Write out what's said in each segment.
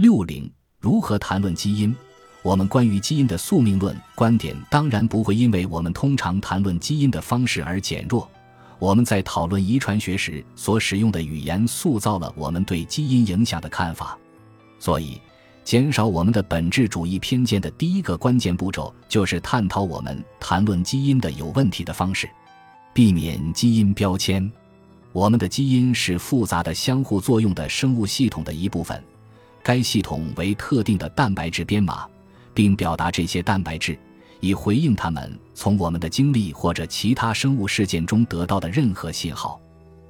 六零如何谈论基因？我们关于基因的宿命论观点当然不会因为我们通常谈论基因的方式而减弱。我们在讨论遗传学时所使用的语言塑造了我们对基因影响的看法，所以减少我们的本质主义偏见的第一个关键步骤就是探讨我们谈论基因的有问题的方式，避免基因标签。我们的基因是复杂的相互作用的生物系统的一部分，该系统为特定的蛋白质编码，并表达这些蛋白质。以回应他们从我们的经历或者其他生物事件中得到的任何信号，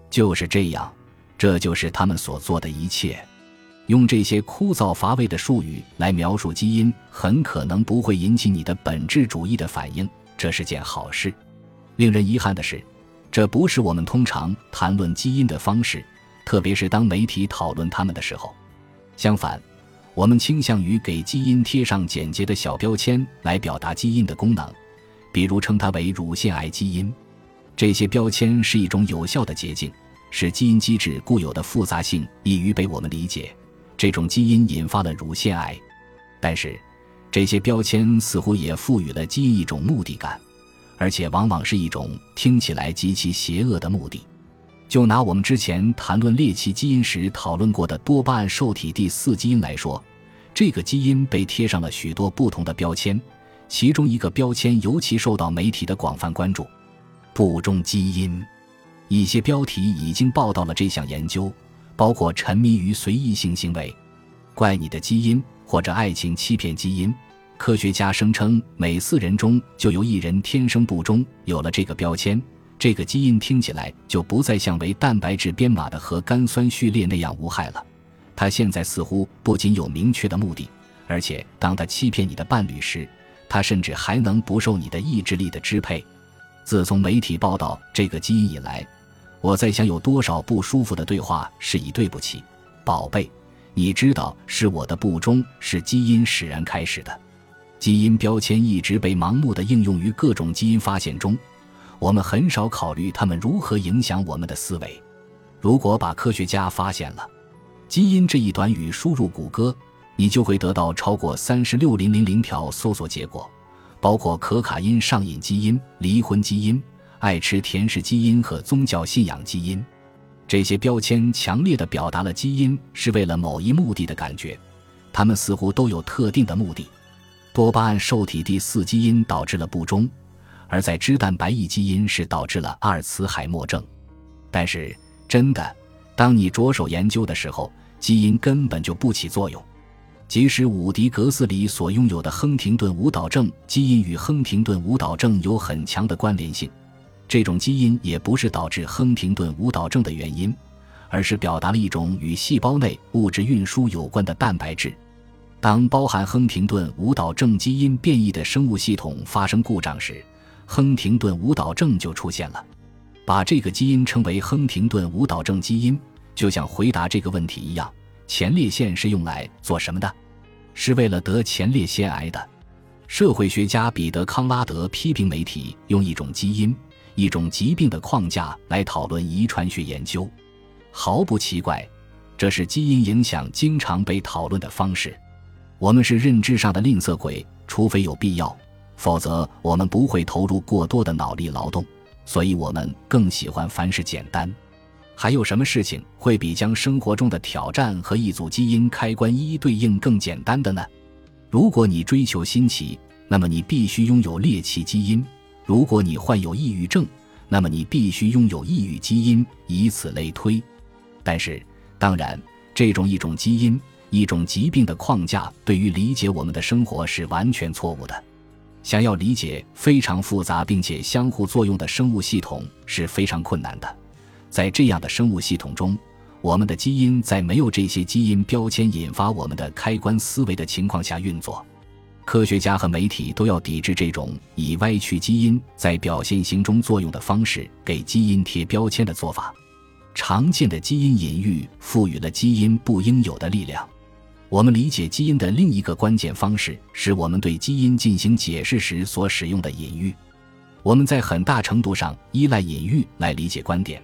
就是这样，这就是他们所做的一切。用这些枯燥乏味的术语来描述基因，很可能不会引起你的本质主义的反应，这是件好事。令人遗憾的是，这不是我们通常谈论基因的方式，特别是当媒体讨论它们的时候。相反。我们倾向于给基因贴上简洁的小标签来表达基因的功能，比如称它为乳腺癌基因。这些标签是一种有效的捷径，使基因机制固有的复杂性易于被我们理解。这种基因引发了乳腺癌，但是这些标签似乎也赋予了基因一种目的感，而且往往是一种听起来极其邪恶的目的。就拿我们之前谈论猎奇基因时讨论过的多巴胺受体第四基因来说。这个基因被贴上了许多不同的标签，其中一个标签尤其受到媒体的广泛关注——不忠基因。一些标题已经报道了这项研究，包括沉迷于随意性行为、怪你的基因或者爱情欺骗基因。科学家声称，每四人中就有一人天生不忠。有了这个标签，这个基因听起来就不再像为蛋白质编码的核苷酸序列那样无害了。它现在似乎不仅有明确的目的，而且当它欺骗你的伴侣时，它甚至还能不受你的意志力的支配。自从媒体报道这个基因以来，我在想有多少不舒服的对话是以“对不起，宝贝，你知道是我的不忠是基因使然开始的。”基因标签一直被盲目的应用于各种基因发现中，我们很少考虑它们如何影响我们的思维。如果把科学家发现了。基因这一短语输入谷歌，你就会得到超过三十六零零零条搜索结果，包括可卡因上瘾基因、离婚基因、爱吃甜食基因和宗教信仰基因。这些标签强烈的表达了基因是为了某一目的的感觉，它们似乎都有特定的目的。多巴胺受体第四基因导致了不忠，而在脂蛋白异基因是导致了阿尔茨海默症。但是，真的，当你着手研究的时候，基因根本就不起作用，即使伍迪·格斯里所拥有的亨廷顿舞蹈症基因与亨廷顿舞蹈症有很强的关联性，这种基因也不是导致亨廷顿舞蹈症的原因，而是表达了一种与细胞内物质运输有关的蛋白质。当包含亨廷顿舞蹈症基因变异的生物系统发生故障时，亨廷顿舞蹈症就出现了。把这个基因称为亨廷顿舞蹈症基因。就像回答这个问题一样，前列腺是用来做什么的？是为了得前列腺癌的。社会学家彼得·康拉德批评媒体用一种基因、一种疾病的框架来讨论遗传学研究，毫不奇怪，这是基因影响经常被讨论的方式。我们是认知上的吝啬鬼，除非有必要，否则我们不会投入过多的脑力劳动，所以我们更喜欢凡事简单。还有什么事情会比将生活中的挑战和一组基因开关一一对应更简单的呢？如果你追求新奇，那么你必须拥有猎奇基因；如果你患有抑郁症，那么你必须拥有抑郁基因，以此类推。但是，当然，这种一种基因、一种疾病的框架对于理解我们的生活是完全错误的。想要理解非常复杂并且相互作用的生物系统是非常困难的。在这样的生物系统中，我们的基因在没有这些基因标签引发我们的开关思维的情况下运作。科学家和媒体都要抵制这种以歪曲基因在表现型中作用的方式给基因贴标签的做法。常见的基因隐喻赋予了基因不应有的力量。我们理解基因的另一个关键方式是我们对基因进行解释时所使用的隐喻。我们在很大程度上依赖隐喻来理解观点。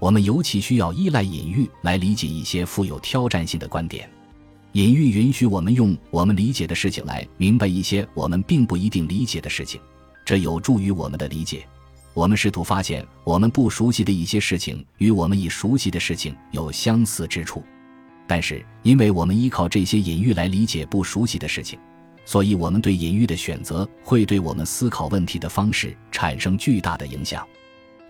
我们尤其需要依赖隐喻来理解一些富有挑战性的观点。隐喻允许我们用我们理解的事情来明白一些我们并不一定理解的事情，这有助于我们的理解。我们试图发现我们不熟悉的一些事情与我们已熟悉的事情有相似之处，但是因为我们依靠这些隐喻来理解不熟悉的事情，所以我们对隐喻的选择会对我们思考问题的方式产生巨大的影响。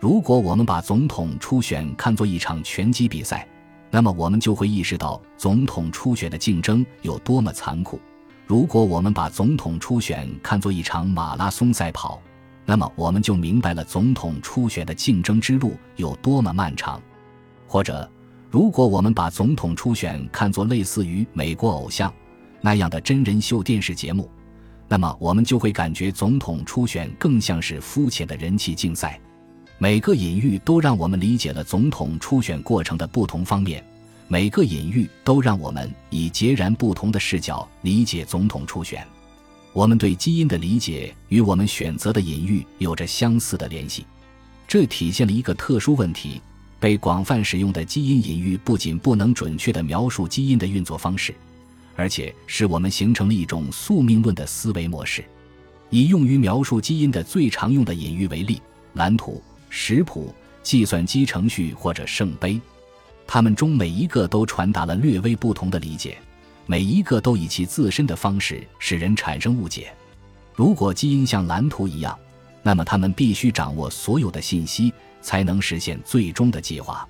如果我们把总统初选看作一场拳击比赛，那么我们就会意识到总统初选的竞争有多么残酷。如果我们把总统初选看作一场马拉松赛跑，那么我们就明白了总统初选的竞争之路有多么漫长。或者，如果我们把总统初选看作类似于美国偶像那样的真人秀电视节目，那么我们就会感觉总统初选更像是肤浅的人气竞赛。每个隐喻都让我们理解了总统初选过程的不同方面，每个隐喻都让我们以截然不同的视角理解总统初选。我们对基因的理解与我们选择的隐喻有着相似的联系，这体现了一个特殊问题：被广泛使用的基因隐喻不仅不能准确地描述基因的运作方式，而且使我们形成了一种宿命论的思维模式。以用于描述基因的最常用的隐喻为例，蓝图。食谱、计算机程序或者圣杯，它们中每一个都传达了略微不同的理解，每一个都以其自身的方式使人产生误解。如果基因像蓝图一样，那么他们必须掌握所有的信息，才能实现最终的计划。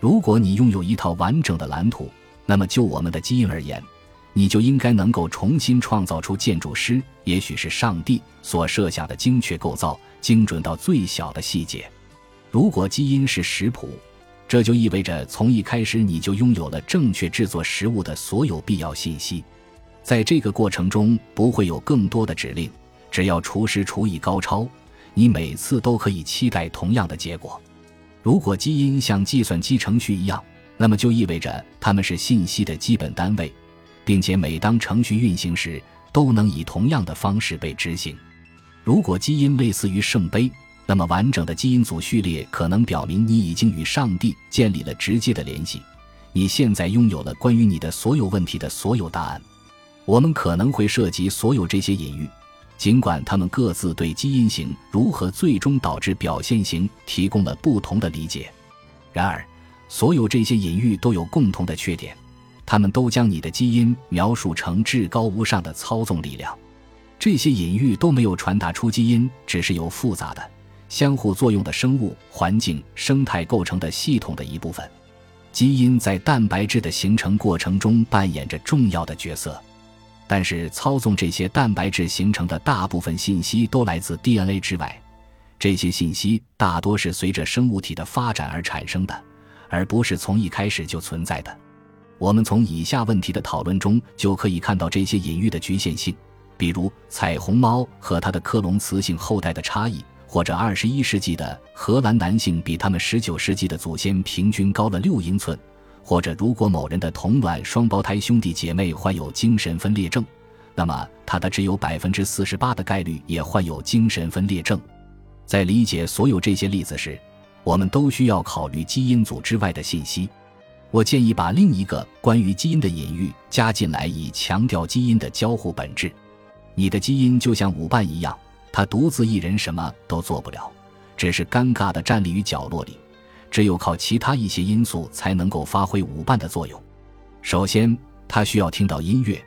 如果你拥有一套完整的蓝图，那么就我们的基因而言，你就应该能够重新创造出建筑师，也许是上帝所设下的精确构造。精准到最小的细节。如果基因是食谱，这就意味着从一开始你就拥有了正确制作食物的所有必要信息。在这个过程中，不会有更多的指令，只要厨师厨艺高超，你每次都可以期待同样的结果。如果基因像计算机程序一样，那么就意味着它们是信息的基本单位，并且每当程序运行时，都能以同样的方式被执行。如果基因类似于圣杯，那么完整的基因组序列可能表明你已经与上帝建立了直接的联系。你现在拥有了关于你的所有问题的所有答案。我们可能会涉及所有这些隐喻，尽管他们各自对基因型如何最终导致表现型提供了不同的理解。然而，所有这些隐喻都有共同的缺点：它们都将你的基因描述成至高无上的操纵力量。这些隐喻都没有传达出基因只是由复杂的、相互作用的生物环境生态构成的系统的一部分。基因在蛋白质的形成过程中扮演着重要的角色，但是操纵这些蛋白质形成的大部分信息都来自 DNA 之外。这些信息大多是随着生物体的发展而产生的，而不是从一开始就存在的。我们从以下问题的讨论中就可以看到这些隐喻的局限性。比如彩虹猫和它的克隆雌性后代的差异，或者二十一世纪的荷兰男性比他们十九世纪的祖先平均高了六英寸，或者如果某人的同卵双胞胎兄弟姐妹患有精神分裂症，那么他的只有百分之四十八的概率也患有精神分裂症。在理解所有这些例子时，我们都需要考虑基因组之外的信息。我建议把另一个关于基因的隐喻加进来，以强调基因的交互本质。你的基因就像舞伴一样，他独自一人什么都做不了，只是尴尬地站立于角落里。只有靠其他一些因素才能够发挥舞伴的作用。首先，他需要听到音乐，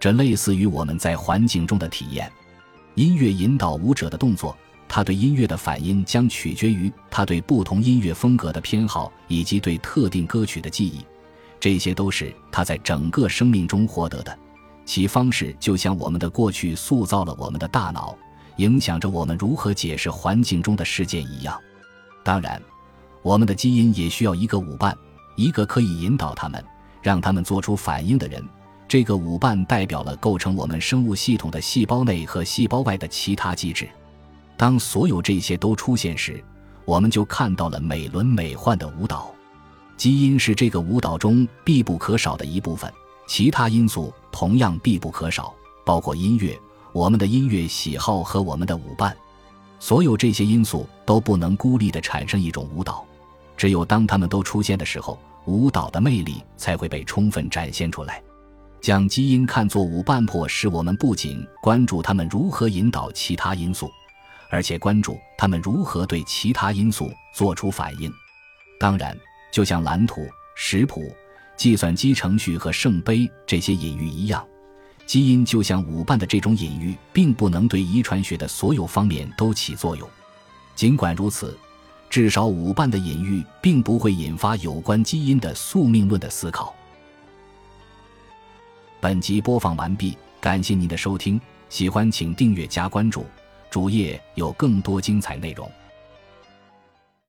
这类似于我们在环境中的体验。音乐引导舞者的动作，他对音乐的反应将取决于他对不同音乐风格的偏好以及对特定歌曲的记忆。这些都是他在整个生命中获得的。其方式就像我们的过去塑造了我们的大脑，影响着我们如何解释环境中的事件一样。当然，我们的基因也需要一个舞伴，一个可以引导他们、让他们做出反应的人。这个舞伴代表了构成我们生物系统的细胞内和细胞外的其他机制。当所有这些都出现时，我们就看到了美轮美奂的舞蹈。基因是这个舞蹈中必不可少的一部分。其他因素同样必不可少，包括音乐、我们的音乐喜好和我们的舞伴。所有这些因素都不能孤立地产生一种舞蹈。只有当它们都出现的时候，舞蹈的魅力才会被充分展现出来。将基因看作五瓣破，使我们不仅关注他们如何引导其他因素，而且关注他们如何对其他因素做出反应。当然，就像蓝图、食谱、计算机程序和圣杯这些隐喻一样，基因就像舞伴的这种隐喻，并不能对遗传学的所有方面都起作用。尽管如此，至少五瓣的隐喻并不会引发有关基因的宿命论的思考。本集播放完毕，感谢您的收听，喜欢请订阅加关注，主页有更多精彩内容。